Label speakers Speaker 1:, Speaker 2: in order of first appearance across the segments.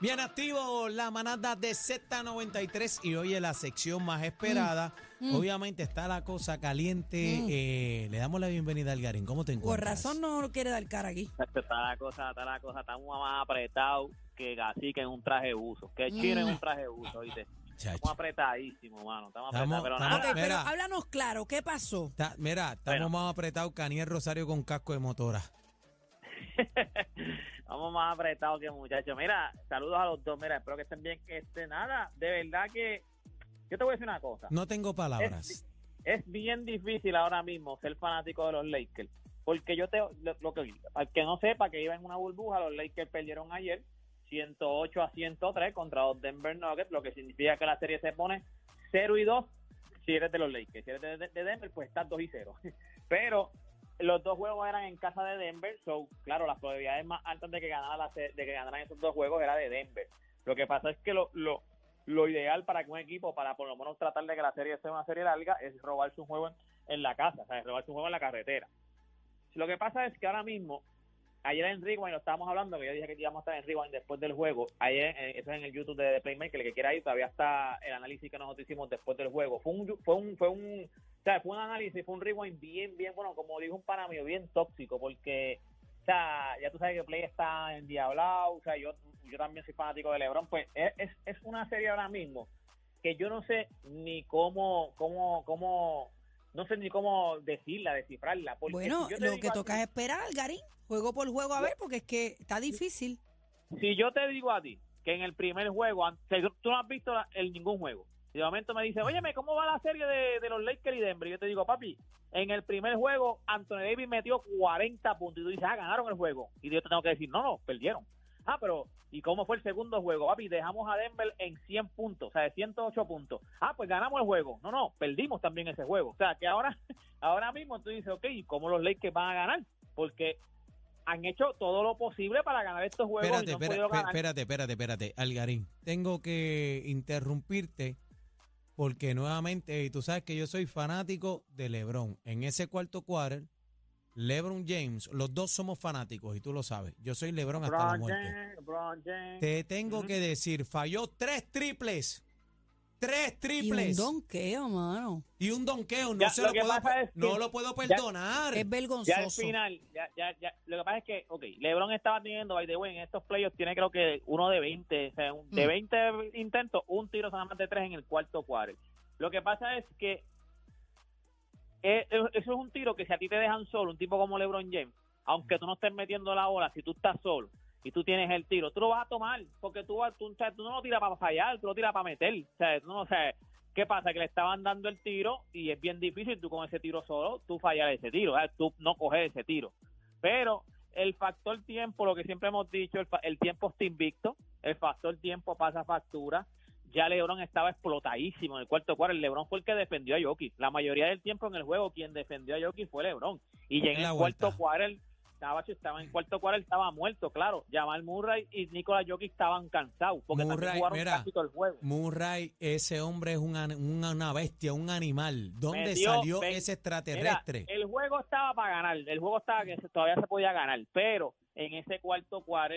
Speaker 1: Bien activo la manada de Z93 y hoy en la sección más esperada.
Speaker 2: Mm.
Speaker 1: Obviamente está la cosa caliente. Eh, le damos la bienvenida al Garín. ¿Cómo te
Speaker 2: Por
Speaker 1: encuentras?
Speaker 2: razón no quiere dar cara aquí.
Speaker 3: Está la cosa, está la cosa, estamos más apretados que Gacique en un traje de uso, que Chino en un traje de uso, ¿viste?
Speaker 1: Chacho.
Speaker 3: Estamos apretadísimos, mano, estamos
Speaker 1: Estamos-
Speaker 3: apretados, pero
Speaker 1: estamos-
Speaker 3: nada.
Speaker 2: Pero háblanos claro, ¿qué pasó?
Speaker 1: Está- mira, estamos
Speaker 3: Bueno.
Speaker 1: más apretados que Aniel Rosario con casco de motora.
Speaker 3: Estamos más apretados que muchachos. Mira, saludos a los dos, mira, espero que estén bien. Este, nada, de verdad que yo te voy a decir una cosa.
Speaker 1: No tengo palabras.
Speaker 3: Es bien difícil ahora mismo ser fanático de los Lakers. Porque yo te, lo, lo que, al que no sepa que iba en una burbuja, los Lakers perdieron ayer 108 a 103 contra los Denver Nuggets, lo que significa que la serie se pone 0 y 2 si eres de los Lakers. Si eres de, de- de Denver, pues estás 2 y 0. Pero los dos juegos eran en casa de Denver, so, claro, las probabilidades más altas de que, ganara de que ganaran esos dos juegos era de Denver. Lo que pasa es que lo, lo, lo ideal para que un equipo, para por lo menos tratar de que la serie sea una serie larga, es robarse un juego en, la casa, o sea, robarse un juego en la carretera. Lo que pasa es que ahora mismo, ayer en Rewind lo estábamos hablando, que yo dije que íbamos a estar en Rewind después del juego. Ayer, eh, eso es en el YouTube de The Playmaker, el que quiera ir, todavía está el análisis que nosotros hicimos después del juego. Fue un, fue un, fue un, o sea, fue un análisis, fue un Rewind bien, bien, bueno, como dijo un pana mío, bien tóxico, porque, o sea, ya tú sabes que Play está en Diablao, o sea, yo, yo también soy fanático de LeBron, pues es, es, es una serie ahora mismo que yo no sé ni cómo, cómo, cómo, no sé ni cómo decirla, descifrarla. Porque
Speaker 2: Bueno,
Speaker 3: si yo te
Speaker 2: lo que toca
Speaker 3: ti-
Speaker 2: es esperar, Garín. Juego por juego a ver, porque es que está difícil.
Speaker 3: si yo te digo a ti que en el primer juego, tú no has visto el ningún juego, y de momento me dice, óyeme, ¿cómo va la serie de, de los Lakers y Denver? Y yo te digo, papi, en el primer juego Anthony Davis metió 40 puntos y tú dices, ah, ganaron el juego. Y yo te tengo que decir, no, no, perdieron. Ah, pero ¿y cómo fue el segundo juego? Papi, dejamos a Denver en 100 puntos, o sea, de 108 puntos. Ah, pues ganamos el juego. No, no, perdimos también ese juego. O sea, que ahora, ahora mismo tú dices, ok, ¿y cómo los Lakers van a ganar? Porque han hecho todo lo posible para ganar estos juegos
Speaker 1: Espérate,
Speaker 3: y no
Speaker 1: espera-
Speaker 3: ganar.
Speaker 1: espérate, espérate, espérate. Algarín, tengo que interrumpirte porque nuevamente, y tú sabes que yo soy fanático de LeBron. En ese cuarto quarter, LeBron James, los dos somos fanáticos y tú lo sabes. Yo soy LeBron hasta la muerte.
Speaker 3: James, LeBron James.
Speaker 1: Te tengo que decir, falló tres triples. Tres
Speaker 2: Y un
Speaker 1: triples.
Speaker 2: donqueo, mano.
Speaker 1: Y un donqueo. No,
Speaker 3: Ya,
Speaker 1: se
Speaker 3: lo
Speaker 1: puedo,
Speaker 3: es que
Speaker 1: no lo puedo perdonar.
Speaker 2: Es
Speaker 3: Ya al
Speaker 2: vergonzoso.
Speaker 3: final, ya, ya, ya, lo que pasa es que, ok, LeBron estaba teniendo, by the way, en estos playoffs tiene creo que uno de 20, o sea, un- de
Speaker 1: Mm.
Speaker 3: 20 intentos, un tiro solamente de tres en el cuarto cuarto. Lo que pasa es que eh, eh, eso es un tiro que si a ti te dejan solo, un tipo como LeBron James, aunque tú no estés metiendo la bola, si tú estás solo y tú tienes el tiro, tú lo vas a tomar, porque tú, tú, tú no lo tiras para fallar, tú lo tiras para meter. O sea, tú no, sea, ¿qué pasa? Que le estaban dando el tiro y es bien difícil tú con ese tiro solo, tú fallar ese tiro, tú no coger ese tiro. Pero el factor tiempo, lo que siempre hemos dicho, el, el tiempo está invicto, el factor tiempo pasa factura. Ya LeBron estaba explotadísimo en el cuarto cuarto. El LeBron fue el que defendió a Jokic. La mayoría del tiempo en el juego, quien defendió a Jokic fue LeBron. Y ya en el
Speaker 1: vuelta.
Speaker 3: cuarto cuarto, estaba, estaba en el cuarto cuarto, estaba muerto, claro. Jamal Murray y Nikola Jokic estaban cansados porque
Speaker 1: Murray,
Speaker 3: también jugaron
Speaker 1: mira,
Speaker 3: casi todo el juego.
Speaker 1: Murray, ese hombre es una, una, bestia, un animal. ¿Dónde salió ese
Speaker 3: Mira,
Speaker 1: extraterrestre?
Speaker 3: el juego estaba para ganar, el juego estaba que todavía se podía ganar, pero en ese cuarto cuarto,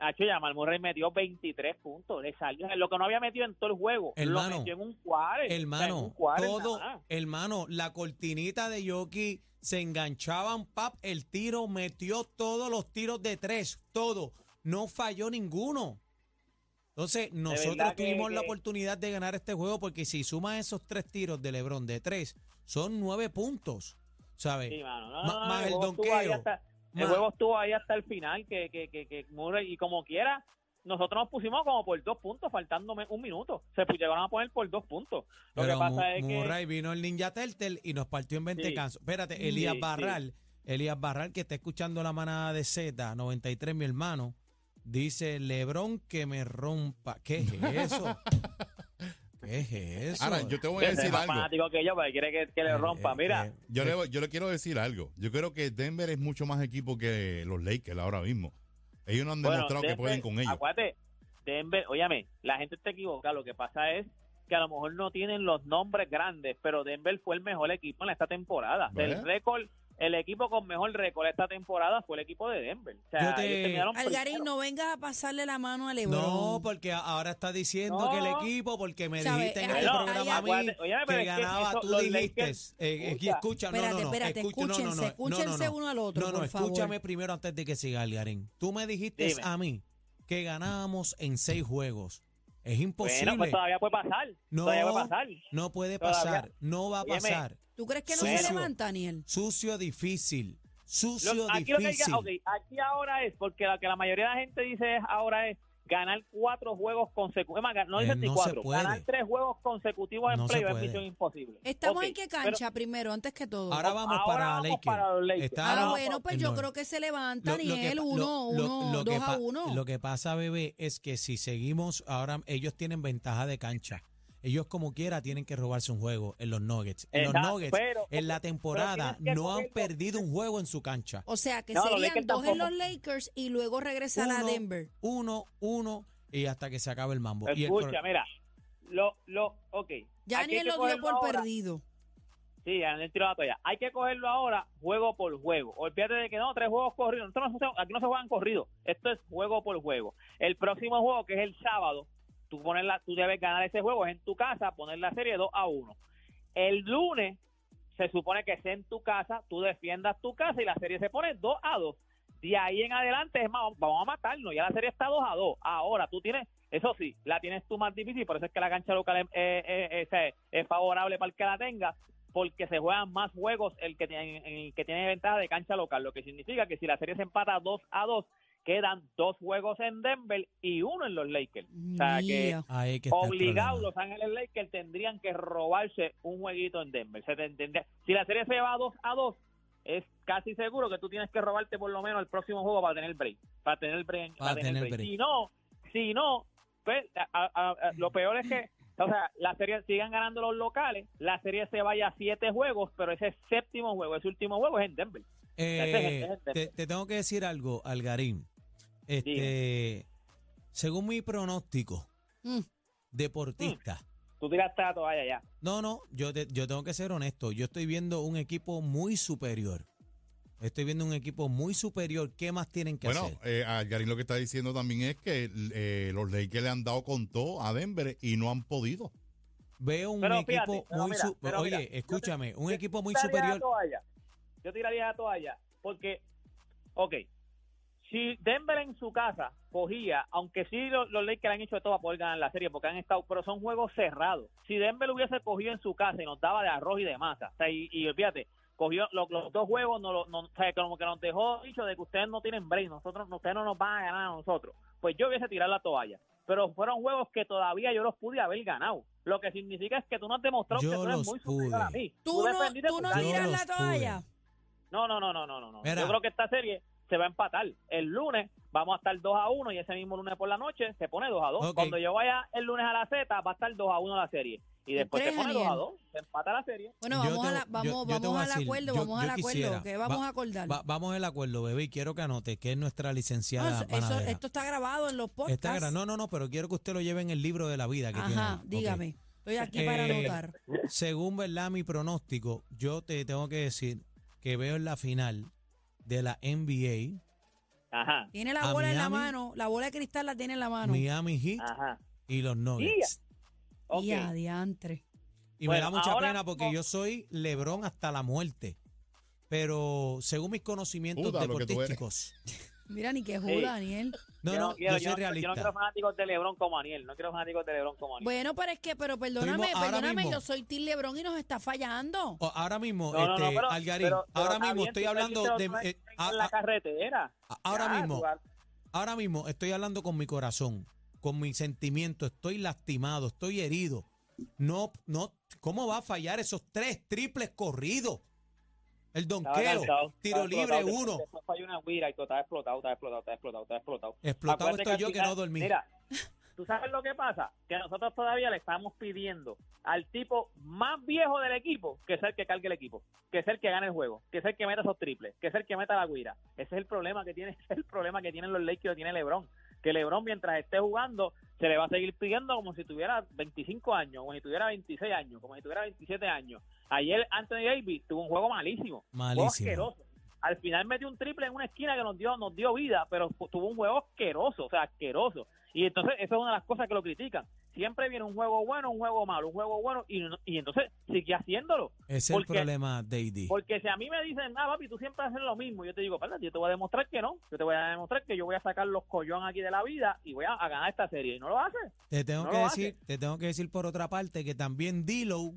Speaker 3: Hacho Jamal Murray metió 23 puntos, le salió lo que no había metido en todo el juego,
Speaker 1: Hermano,
Speaker 3: lo metió en un cuarto,
Speaker 1: Hermano, todo, hermano, la cortinita de Yoki se enganchaban, pap, el tiro, metió todos los tiros de tres, todo, no falló ninguno. Entonces, nosotros
Speaker 3: que-
Speaker 1: tuvimos la
Speaker 3: que-
Speaker 1: oportunidad de ganar este juego porque si sumas esos tres tiros de Lebron de tres, son nueve puntos, ¿sabes?
Speaker 3: Sí, mano, no,
Speaker 1: Ma-
Speaker 3: no,
Speaker 1: más el donqueo,
Speaker 3: el juego estuvo ahí hasta el final, que, que, que, que Murray, y como quiera, nosotros nos pusimos como por dos puntos, faltándome un minuto. Se llegaron a poner por dos puntos. Lo
Speaker 1: Pero
Speaker 3: que pasa
Speaker 1: Mu-
Speaker 3: es que...
Speaker 1: Murray vino el Ninja Turtle y nos partió en 20
Speaker 3: Sí.
Speaker 1: cansos. Espérate, Elías
Speaker 3: Sí,
Speaker 1: Barral, Elías Barral que está escuchando la manada de Z, 93, mi hermano, dice, Lebrón que me rompa. ¿Qué es eso? ¿Qué es eso?
Speaker 4: Ahora, yo te voy a
Speaker 3: es
Speaker 4: decir algo.
Speaker 3: fanático que yo, porque quiere que, que le
Speaker 1: Eh,
Speaker 3: rompa.
Speaker 1: eh,
Speaker 3: Mira,
Speaker 1: eh,
Speaker 4: Yo le, yo le quiero decir algo. Yo creo que Denver es mucho más equipo que los Lakers ahora mismo. Ellos no han
Speaker 3: Bueno,
Speaker 4: demostrado que pueden con ellos.
Speaker 3: Acuérdate, Denver, óyame, la gente está equivocada. Lo que pasa es que a lo mejor no tienen los nombres grandes, pero Denver fue el mejor equipo en esta temporada.
Speaker 4: Bueno.
Speaker 3: El récord el equipo con mejor récord esta temporada fue el equipo de Denver. O sea,
Speaker 1: Yo te-
Speaker 2: Algarín, no vengas a pasarle la mano a Lebron.
Speaker 1: No, porque ahora está diciendo
Speaker 3: No.
Speaker 1: que el equipo, porque me
Speaker 2: Sabe,
Speaker 1: dijiste en este
Speaker 2: no,
Speaker 1: programa a mí
Speaker 3: pero
Speaker 1: que
Speaker 3: es que
Speaker 1: ganaba,
Speaker 3: eso,
Speaker 1: tú dijiste,
Speaker 3: Lakers-
Speaker 1: eh, eh,
Speaker 3: escucha.
Speaker 1: no,
Speaker 2: Espérate,
Speaker 1: no, no,
Speaker 2: espérate,
Speaker 1: escucha, no, no,
Speaker 2: escúchense,
Speaker 1: no,
Speaker 2: escúchense
Speaker 1: no, no,
Speaker 2: uno al otro,
Speaker 1: No, no,
Speaker 2: por favor.
Speaker 1: escúchame primero antes de que siga Algarín. Tú me dijiste
Speaker 3: Dime.
Speaker 1: a mí que ganábamos en seis juegos. Es imposible.
Speaker 3: Bueno, pues todavía puede pasar.
Speaker 1: No.
Speaker 3: Todavía puede pasar.
Speaker 1: no puede
Speaker 3: todavía-
Speaker 1: pasar, no va a pasar.
Speaker 2: ¿Tú crees que no
Speaker 1: Sucio.
Speaker 2: se levanta, Daniel?
Speaker 1: Sucio difícil, sucio
Speaker 3: aquí lo que hay que-
Speaker 1: difícil.
Speaker 3: ok, aquí ahora es, porque lo que la mayoría de la gente dice es ahora es ganar cuatro juegos consecutivos. Es más, no
Speaker 1: Eh, no se
Speaker 3: cuatro. Ganar tres juegos consecutivos en
Speaker 1: No
Speaker 3: playoff es misión imposible.
Speaker 2: ¿Estamos en qué
Speaker 3: pero
Speaker 2: cancha primero, antes que todo?
Speaker 1: Ahora vamos
Speaker 3: ahora
Speaker 1: para
Speaker 3: vamos
Speaker 1: Lakers.
Speaker 3: para los Lakers.
Speaker 1: Está-
Speaker 2: ah,
Speaker 1: ahora-
Speaker 2: bueno, pues yo
Speaker 1: no.
Speaker 2: creo que se levanta,
Speaker 1: Lo- lo que
Speaker 2: uno,
Speaker 1: lo-
Speaker 2: uno, dos a uno.
Speaker 1: Lo que pasa, bebé, es que si seguimos, ahora ellos tienen ventaja de cancha. Ellos como quiera tienen que robarse un juego en los Nuggets. En
Speaker 3: Exacto,
Speaker 1: los Nuggets,
Speaker 3: pero-
Speaker 1: en la temporada, no han perdido un juego en su cancha.
Speaker 2: O sea, que
Speaker 3: No,
Speaker 2: serían dos en los Lakers y luego regresar a Denver.
Speaker 1: Uno, uno, y hasta que se acabe el mambo. Y el
Speaker 3: Escucha, mira. Lo, lo, ok.
Speaker 2: Ya
Speaker 3: que
Speaker 2: lo dio por
Speaker 3: ahora.
Speaker 2: perdido.
Speaker 3: Sí, Daniel tiró la toalla. Hay que cogerlo ahora juego por juego. Olvídate de que no, tres juegos corridos. No aquí no se juegan corridos. Esto es juego por juego. El próximo juego, que es el sábado, tú, la, tú debes ganar ese juego. Es en tu casa, poner la serie 2 a 1. El lunes se supone que sea en tu casa, tú defiendas tu casa y la serie se pone 2 a 2. De ahí en adelante, es más, vamos a matarnos. Ya la serie está 2 a 2. Ahora, tú tienes, eso sí, la tienes tú más difícil, por eso es que la cancha local es favorable para el que la tenga, porque se juegan más juegos el que tiene, el que tiene ventaja de cancha local, lo que significa que si la serie se empata 2 a 2, quedan dos juegos en Denver y uno en los Lakers. O sea que
Speaker 1: que
Speaker 3: obligados. Los Ángeles Lakers tendrían que robarse un jueguito en Denver. Se te entiende- Si la serie se va 2 a 2, es casi seguro que tú tienes que robarte por lo menos el próximo juego para tener break. Para tener break.
Speaker 1: Para
Speaker 3: tener
Speaker 1: tener
Speaker 3: break.
Speaker 1: break.
Speaker 3: Si no, si no, pues, a- a- a- lo peor es que o sea, la serie sigan ganando los locales, la serie se vaya a siete juegos, pero ese séptimo juego, ese último juego es en Denver.
Speaker 1: Eh, te, te tengo que decir algo, Algarín. Este, según mi pronóstico,
Speaker 2: Mm.
Speaker 1: deportista.
Speaker 3: Tú tiraste la toalla ya.
Speaker 1: No, no, yo, te- yo tengo que ser honesto. Yo estoy viendo un equipo muy superior. Estoy viendo un equipo muy superior. ¿Qué más tienen que
Speaker 4: Bueno,
Speaker 1: hacer?
Speaker 4: eh, Algarín lo que está diciendo también es que eh, los Lakers le han dado con todo a Denver y no han podido.
Speaker 1: Veo un
Speaker 3: pero
Speaker 1: equipo
Speaker 3: fíjate, pero
Speaker 1: muy
Speaker 3: mira,
Speaker 1: su-
Speaker 3: pero
Speaker 1: Oye,
Speaker 3: mira, yo te-
Speaker 1: escúchame, un
Speaker 3: yo
Speaker 1: equipo muy
Speaker 3: tiraría
Speaker 1: superior.
Speaker 3: La toalla. Yo tiraría la toalla porque, ok, si Denver en su casa cogía, aunque sí los, los Lakers han hecho de todo para poder ganar la serie, porque han estado, pero son juegos cerrados. Si Denver hubiese cogido en su casa y nos daba de arroz y de masa, o sea, y, y olvídate, cogió los, los dos juegos, no, lo- no, o sea, como que nos dejó dicho de que ustedes no tienen break, nosotros, ustedes no nos van a ganar a nosotros. Pues yo hubiese tirado la toalla. Pero fueron juegos que todavía yo los pude haber ganado. Lo que significa es que tú no has demostrado
Speaker 1: Yo
Speaker 3: que tú eres muy superior a mí.
Speaker 2: ¿Tú no,
Speaker 3: defendiste
Speaker 2: tú no
Speaker 3: cancha.
Speaker 1: Yo
Speaker 2: tiras la toalla?
Speaker 1: pude.
Speaker 3: No, no, no, no, no, no. no.
Speaker 1: Mira.
Speaker 3: Yo creo que esta serie se va a empatar. El lunes vamos a estar 2 a 1 y ese mismo lunes por la noche se pone 2 a 2.
Speaker 1: Ok.
Speaker 3: Cuando yo vaya el lunes a la Z va a estar 2 a 1 la serie. Y
Speaker 2: ¿Tú
Speaker 3: después se
Speaker 2: crees,
Speaker 3: pone 2 a
Speaker 2: Daniel?
Speaker 3: 2. Se empata la serie.
Speaker 2: Bueno, vamos,
Speaker 1: te-
Speaker 2: a la, vamos,
Speaker 1: yo
Speaker 2: vamos al
Speaker 1: decir,
Speaker 2: acuerdo,
Speaker 1: yo-
Speaker 2: vamos
Speaker 1: yo
Speaker 2: al acuerdo, que vamos
Speaker 1: Va-
Speaker 2: a acordar.
Speaker 1: Va- vamos al acuerdo, bebé, y quiero que anote que es nuestra
Speaker 2: No,
Speaker 1: licenciada
Speaker 2: eso- esto está grabado en los podcasts.
Speaker 1: Está gra- no, no, no, pero quiero que usted lo lleve en el libro de la vida que tiene.
Speaker 2: Ajá.
Speaker 1: Ok.
Speaker 2: dígame. Estoy aquí para
Speaker 1: Eh,
Speaker 2: anotar.
Speaker 1: Según verdad mi pronóstico, yo te tengo que decir que veo en la final de la NBA
Speaker 3: Ajá,
Speaker 2: Tiene la
Speaker 1: a
Speaker 2: bola en la
Speaker 1: Miami.
Speaker 2: mano, la bola de cristal la tiene en la mano.
Speaker 1: Miami Heat
Speaker 3: ajá.
Speaker 1: y los Nuggets.
Speaker 3: Ok.
Speaker 2: Y a diantre.
Speaker 1: Y me da mucha
Speaker 3: ahora
Speaker 1: pena porque
Speaker 3: mismo-
Speaker 1: yo soy Lebrón hasta la muerte. Pero según mis conocimientos
Speaker 4: Judas, lo que tú eres.
Speaker 1: deportísticos,
Speaker 2: Mira, ni que
Speaker 3: Sí.
Speaker 2: juda, Daniel.
Speaker 1: No,
Speaker 3: yo
Speaker 1: no,
Speaker 3: no, quiero,
Speaker 1: yo
Speaker 3: yo,
Speaker 1: soy
Speaker 3: no- yo no
Speaker 1: realista.
Speaker 3: quiero fanáticos de LeBron como Aniel. No quiero fanáticos de LeBron como Aniel.
Speaker 2: Bueno, pero es que, pero perdóname, perdóname,
Speaker 1: mismo.
Speaker 2: yo soy Tim Lebron y nos está fallando.
Speaker 1: O- ahora mismo,
Speaker 3: No, no, no,
Speaker 1: este,
Speaker 3: pero-
Speaker 1: Algarín,
Speaker 3: pero- pero
Speaker 1: ahora mismo estoy hablando de... eh,
Speaker 3: en
Speaker 1: a-
Speaker 3: la
Speaker 1: a-
Speaker 3: carretera.
Speaker 1: ahora
Speaker 3: Ya,
Speaker 1: mismo,
Speaker 3: jugar-
Speaker 1: ahora mismo estoy hablando con mi corazón, con mi sentimiento, estoy lastimado, estoy herido. No, no, ¿cómo va a fallar esos tres triples corridos? El donqueo, tiro libre
Speaker 3: explotado,
Speaker 1: uno.
Speaker 3: Después, falló una guira y todo estaba explotado, estaba explotado, estaba explotado, estaba explotado.
Speaker 1: Explotado
Speaker 3: Acuérdate
Speaker 1: estoy yo que no dormí.
Speaker 3: Mira, ¿tú sabes lo que pasa? Que nosotros todavía le estamos pidiendo al tipo más viejo del equipo que es el que cargue el equipo, que es el que gane el juego, que es el que meta esos triples, que es el que meta la guira. Ese es el problema que tiene, el problema que tienen los Lakers, lo tiene LeBron. Que LeBron mientras esté jugando se le va a seguir pidiendo como si tuviera 25 años, como si tuviera 26 años, como si tuviera 27 años. Ayer Anthony Davis tuvo un juego malísimo,
Speaker 1: Malísimo.
Speaker 3: asqueroso. Al final metió un triple en una esquina que nos dio nos dio vida, pero tuvo un juego asqueroso, o sea, asqueroso. Y entonces eso es una de las cosas que lo critican. Siempre viene un juego bueno, un juego malo, un juego bueno y, y entonces sigue haciéndolo.
Speaker 1: Es el problema, Dady.
Speaker 3: Porque si a mí me dicen, ah, papi, tú siempre haces lo mismo, yo te digo, perdón, yo te voy a demostrar que no. Yo te voy a demostrar que yo voy a sacar los collón aquí de la vida y voy a, a ganar esta serie. Y no lo hace.
Speaker 1: Te tengo
Speaker 3: no
Speaker 1: que decir, te tengo que decir por otra parte que también Dilo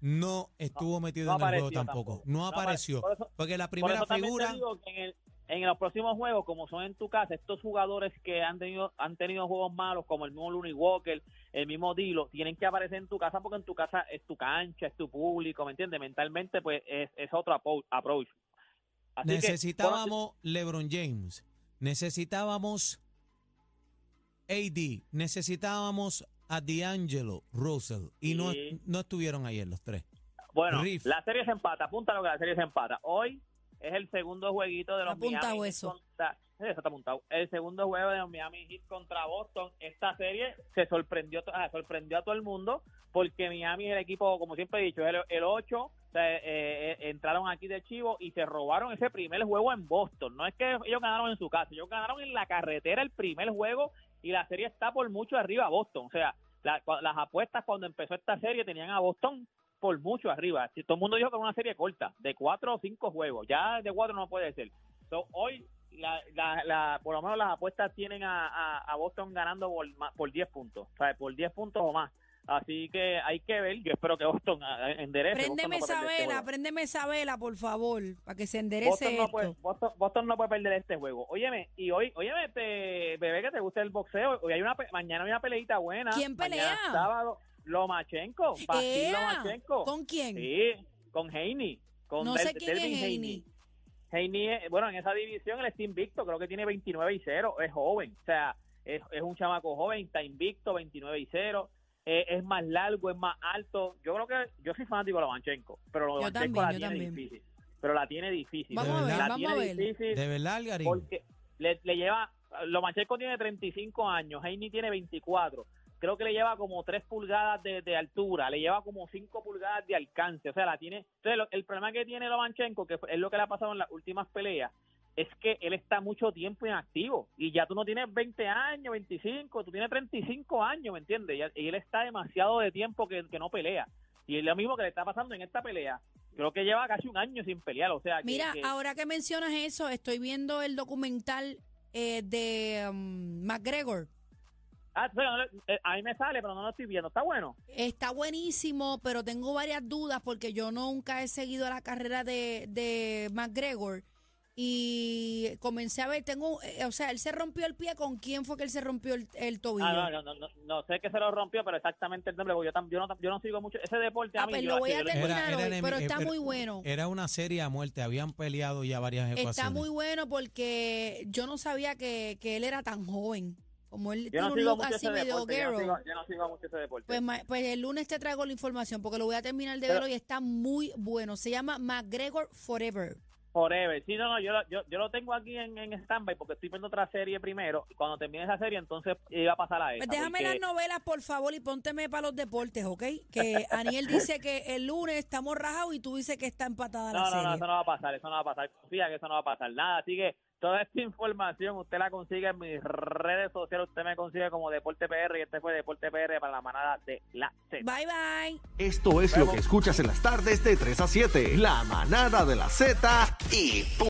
Speaker 1: no estuvo metido
Speaker 3: no
Speaker 1: en el juego tampoco.
Speaker 3: tampoco.
Speaker 1: No apareció.
Speaker 3: apare- por eso-
Speaker 1: porque la
Speaker 3: Por
Speaker 1: primera
Speaker 3: eso
Speaker 1: figura
Speaker 3: te digo que en, el- en los próximos juegos, como son en tu casa, estos jugadores que han tenido han tenido juegos malos, como el mismo Looney Walker, el mismo Dilo, tienen que aparecer en tu casa porque en tu casa es tu cancha, es tu público, ¿me entiendes? Mentalmente, pues es, es otro approach. Así que,
Speaker 1: necesitábamos LeBron James, necesitábamos AD, necesitábamos a D'Angelo Russell y no, no estuvieron ayer los tres.
Speaker 3: Bueno,
Speaker 1: Riff.
Speaker 3: la serie se empata, apúntalo que la serie se empata. Hoy es el segundo jueguito de los Miami
Speaker 2: eso.
Speaker 3: contra- sí, eso está apuntado. El segundo juego de los Miami Heat contra Boston. Esta serie se sorprendió, ah, sorprendió a todo el mundo porque Miami es el equipo, como siempre he dicho, es el, el 8. o sea, eh, eh, entraron aquí de chivo y se robaron ese primer juego en Boston. No es que ellos ganaron en su casa, ellos ganaron en la carretera el primer juego y la serie está por mucho arriba a Boston. O sea, la- las apuestas cuando empezó esta serie tenían a Boston por mucho arriba. Si todo el mundo dijo que era una serie corta, de cuatro o cinco juegos. Ya de cuatro no puede ser. So, hoy, la, la, la- por lo menos las apuestas tienen a, a, a Boston ganando por, por 10 puntos. O sea, por 10 puntos o más. Así que hay que ver. Yo espero que Boston ah, enderece. Boston
Speaker 2: Préndeme
Speaker 3: no
Speaker 2: esa
Speaker 3: este
Speaker 2: vela,
Speaker 3: juego.
Speaker 2: préndeme esa vela, por favor, para que se enderece
Speaker 3: Boston no, puede, Boston, Boston no puede perder este juego. Óyeme, y hoy, óyeme, te, bebé, que te gusta el boxeo. Hoy hay una, mañana hay una peleita buena.
Speaker 2: ¿Quién
Speaker 3: Mañana
Speaker 2: pelea?
Speaker 3: sábado, Lomachenko. Lomachenko.
Speaker 2: ¿Con quién?
Speaker 3: Sí, con Haney. Con
Speaker 2: No
Speaker 3: Del-
Speaker 2: sé es. Haney,
Speaker 3: es- bueno, en esa división él está invicto, creo que tiene 29 y 0, es joven, o sea, es, es un chamaco joven, está invicto, 29 y 0, eh, es más largo, es más alto. Yo creo que yo soy fanático de Lomachenko, pero
Speaker 2: Yo
Speaker 3: Lomachenko la tiene
Speaker 2: también.
Speaker 3: difícil. Pero la tiene difícil.
Speaker 2: Vamos
Speaker 1: a ver,
Speaker 3: la
Speaker 2: vamos
Speaker 3: tiene
Speaker 2: a ver.
Speaker 3: difícil
Speaker 1: De verdad, Algarín.
Speaker 3: porque le, le lleva, Lomachenko tiene 35 años, Haney tiene 24. Creo que le lleva como 3 pulgadas de, de altura, le lleva como 5 pulgadas de alcance. O sea, la tiene. Entonces, lo- el problema que tiene Lomachenko, que es lo que le ha pasado en las últimas peleas, es que él está mucho tiempo inactivo. Y ya tú no tienes 20 años, 25, tú tienes 35 años, ¿me entiendes? Y, él está demasiado de tiempo que, que no pelea. Y es lo mismo que le está pasando en esta pelea. Creo que lleva casi un año sin pelear. O sea, que-
Speaker 2: Mira,
Speaker 3: que-
Speaker 2: ahora que mencionas eso, estoy viendo el documental eh, de um, McGregor.
Speaker 3: Ah, eh, a mí me sale, pero no lo estoy viendo. Está bueno.
Speaker 2: Está buenísimo, pero tengo varias dudas porque yo nunca he seguido la carrera de, de McGregor y comencé a ver, tengo, eh, o sea, él se rompió el pie, ¿con quién fue que él se rompió el, el tobillo?
Speaker 3: Ah, no, no, no, no, no sé que se lo rompió, pero exactamente el nombre, porque yo, tam- yo, no, yo no sigo mucho ese deporte. A mí,
Speaker 2: pues
Speaker 3: yo-
Speaker 2: lo voy a
Speaker 3: yo-
Speaker 2: terminar hoy,
Speaker 1: enemi-
Speaker 2: pero
Speaker 1: eh,
Speaker 2: está muy bueno.
Speaker 1: Era una serie a muerte, habían peleado ya varias ecuaciones.
Speaker 2: Está muy bueno porque yo no sabía que, que él era tan joven. Como él
Speaker 3: yo
Speaker 2: tiene
Speaker 3: no
Speaker 2: un look así medio.
Speaker 3: Yo no, sigo, yo no sigo mucho ese deporte.
Speaker 2: Pues, pues el lunes te traigo la información porque lo voy a terminar de verlo y está muy bueno. Se llama McGregor Forever.
Speaker 3: Forever. Sí, no, no, yo, lo- yo, yo lo tengo aquí en, en stand-by porque estoy viendo otra serie primero. Y cuando termine esa serie, entonces iba a pasar a esa.
Speaker 2: Pues déjame
Speaker 3: porque-
Speaker 2: las novelas, por favor, y pónteme para los deportes, ¿ok? Que Aniel dice que el lunes estamos rajados y tú dices que está empatada la
Speaker 3: No, no,
Speaker 2: serie.
Speaker 3: no, eso no va a pasar, eso no va a pasar. Confía que eso no va a pasar. Nada, así que toda esta información usted la consigue en mis redes sociales. Usted me consigue como Deporte PR y este fue Deporte PR para la manada de la Z.
Speaker 2: Bye, bye.
Speaker 5: Esto es lo que escuchas en las tardes de 3 a 7. La manada de la Z y